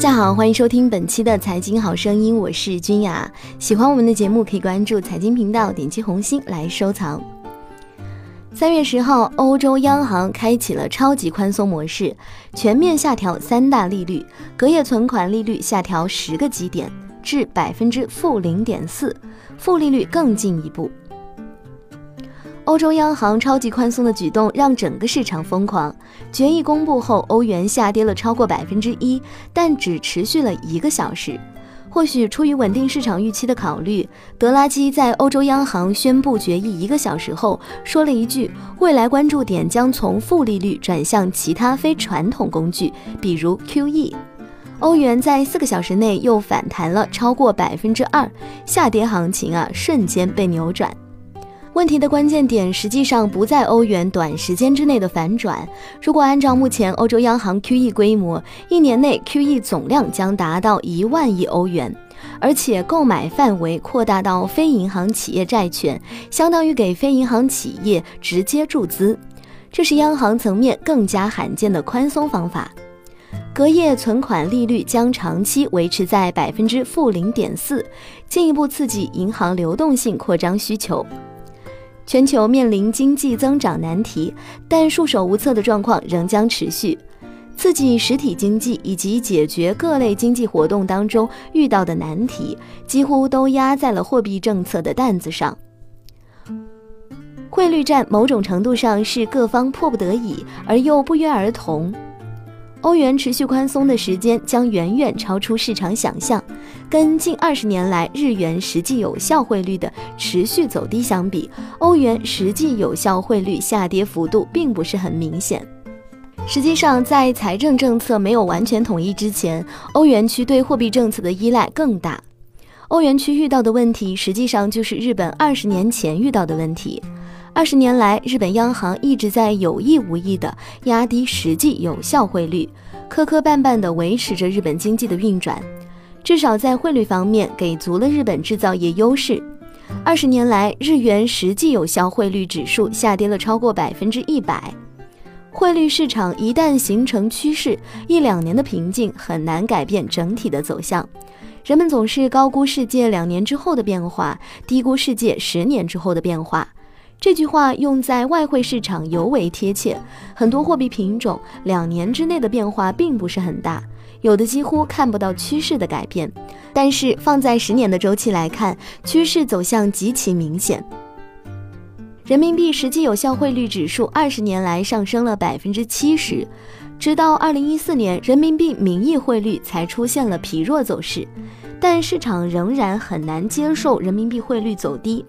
大家好，欢迎收听本期的财经好声音，我是君雅。喜欢我们的节目，可以关注财经频道，点击红心来收藏。三月十号，欧洲央行开启了超级宽松模式，全面下调三大利率，隔夜存款利率下调十个基点至百分之负零点四，负利率更进一步。欧洲央行超级宽松的举动让整个市场疯狂。决议公布后，欧元下跌了超过百分之一，但只持续了一个小时。或许出于稳定市场预期的考虑，德拉基在欧洲央行宣布决议一个小时后说了一句：“未来关注点将从负利率转向其他非传统工具，比如 QE。”欧元在四个小时内又反弹了超过百分之二，下跌行情啊瞬间被扭转。问题的关键点实际上不在欧元短时间之内的反转。如果按照目前欧洲央行 QE 规模，一年内 QE 总量将达到一万亿欧元，而且购买范围扩大到非银行企业债券，相当于给非银行企业直接注资。这是央行层面更加罕见的宽松方法。隔夜存款利率将长期维持在百分之负零点四，进一步刺激银行流动性扩张需求。全球面临经济增长难题，但束手无策的状况仍将持续。刺激实体经济以及解决各类经济活动当中遇到的难题，几乎都压在了货币政策的担子上。汇率战某种程度上是各方迫不得已而又不约而同。欧元持续宽松的时间将远远超出市场想象，跟近二十年来日元实际有效汇率的持续走低相比，欧元实际有效汇率下跌幅度并不是很明显。实际上，在财政政策没有完全统一之前，欧元区对货币政策的依赖更大。欧元区遇到的问题，实际上就是日本二十年前遇到的问题。二十年来，日本央行一直在有意无意地压低实际有效汇率，磕磕绊绊地维持着日本经济的运转，至少在汇率方面给足了日本制造业优势。二十年来，日元实际有效汇率指数下跌了超过百分之一百。汇率市场一旦形成趋势，一两年的平静很难改变整体的走向。人们总是高估世界两年之后的变化，低估世界十年之后的变化。这句话用在外汇市场尤为贴切。很多货币品种两年之内的变化并不是很大，有的几乎看不到趋势的改变。但是放在十年的周期来看，趋势走向极其明显。人民币实际有效汇率指数二十年来上升了百分之七十，直到二零一四年，人民币名义汇率才出现了疲弱走势，但市场仍然很难接受人民币汇率走低。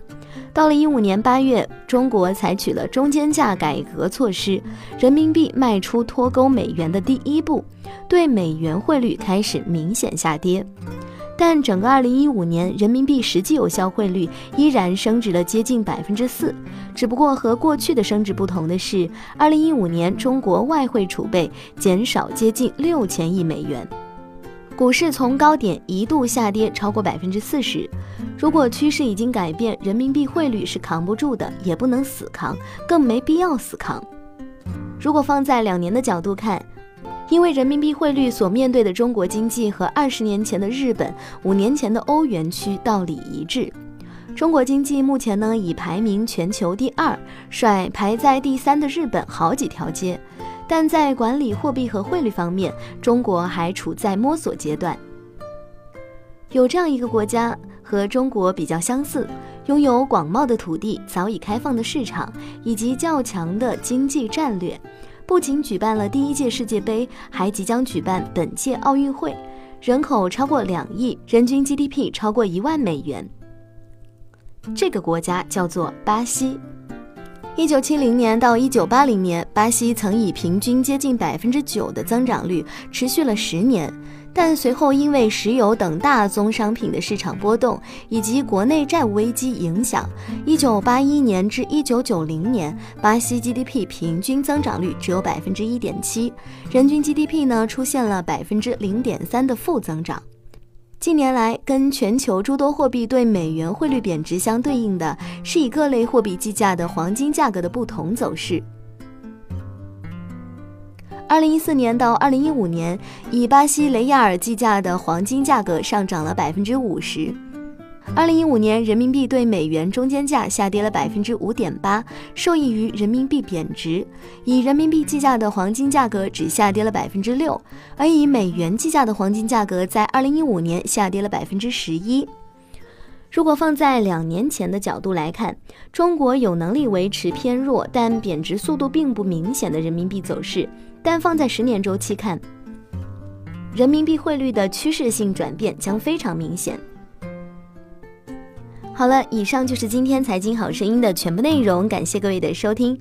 到了一五年八月，中国采取了中间价改革措施，人民币迈出脱钩美元的第一步，对美元汇率开始明显下跌。但整个二零一五年，人民币实际有效汇率依然升值了接近百分之四。只不过和过去的升值不同的是，二零一五年中国外汇储备减少接近六千亿美元。股市从高点一度下跌超过百分之四十。如果趋势已经改变，人民币汇率是扛不住的，也不能死扛，更没必要死扛。如果放在两年的角度看，因为人民币汇率所面对的中国经济和二十年前的日本、五年前的欧元区道理一致。中国经济目前呢已排名全球第二，甩排在第三的日本好几条街。但在管理货币和汇率方面，中国还处在摸索阶段。有这样一个国家和中国比较相似，拥有广袤的土地、早已开放的市场以及较强的经济战略，不仅举办了第一届世界杯，还即将举办本届奥运会，人口超过两亿，人均 GDP 超过一万美元。这个国家叫做巴西。一九七零年到一九八零年，巴西曾以平均接近百分之九的增长率持续了十年，但随后因为石油等大宗商品的市场波动以及国内债务危机影响，一九八一年至一九九零年，巴西 GDP 平均增长率只有百分之一点七，人均 GDP 呢出现了百分之零点三的负增长。近年来，跟全球诸多货币对美元汇率贬值相对应的是以各类货币计价的黄金价格的不同走势。二零一四年到二零一五年，以巴西雷亚尔计价的黄金价格上涨了百分之五十。二零一五年，人民币对美元中间价下跌了百分之五点八，受益于人民币贬值。以人民币计价的黄金价格只下跌了百分之六，而以美元计价的黄金价格在二零一五年下跌了百分之十一。如果放在两年前的角度来看，中国有能力维持偏弱但贬值速度并不明显的人民币走势。但放在十年周期看，人民币汇率的趋势性转变将非常明显。好了，以上就是今天财经好声音的全部内容，感谢各位的收听。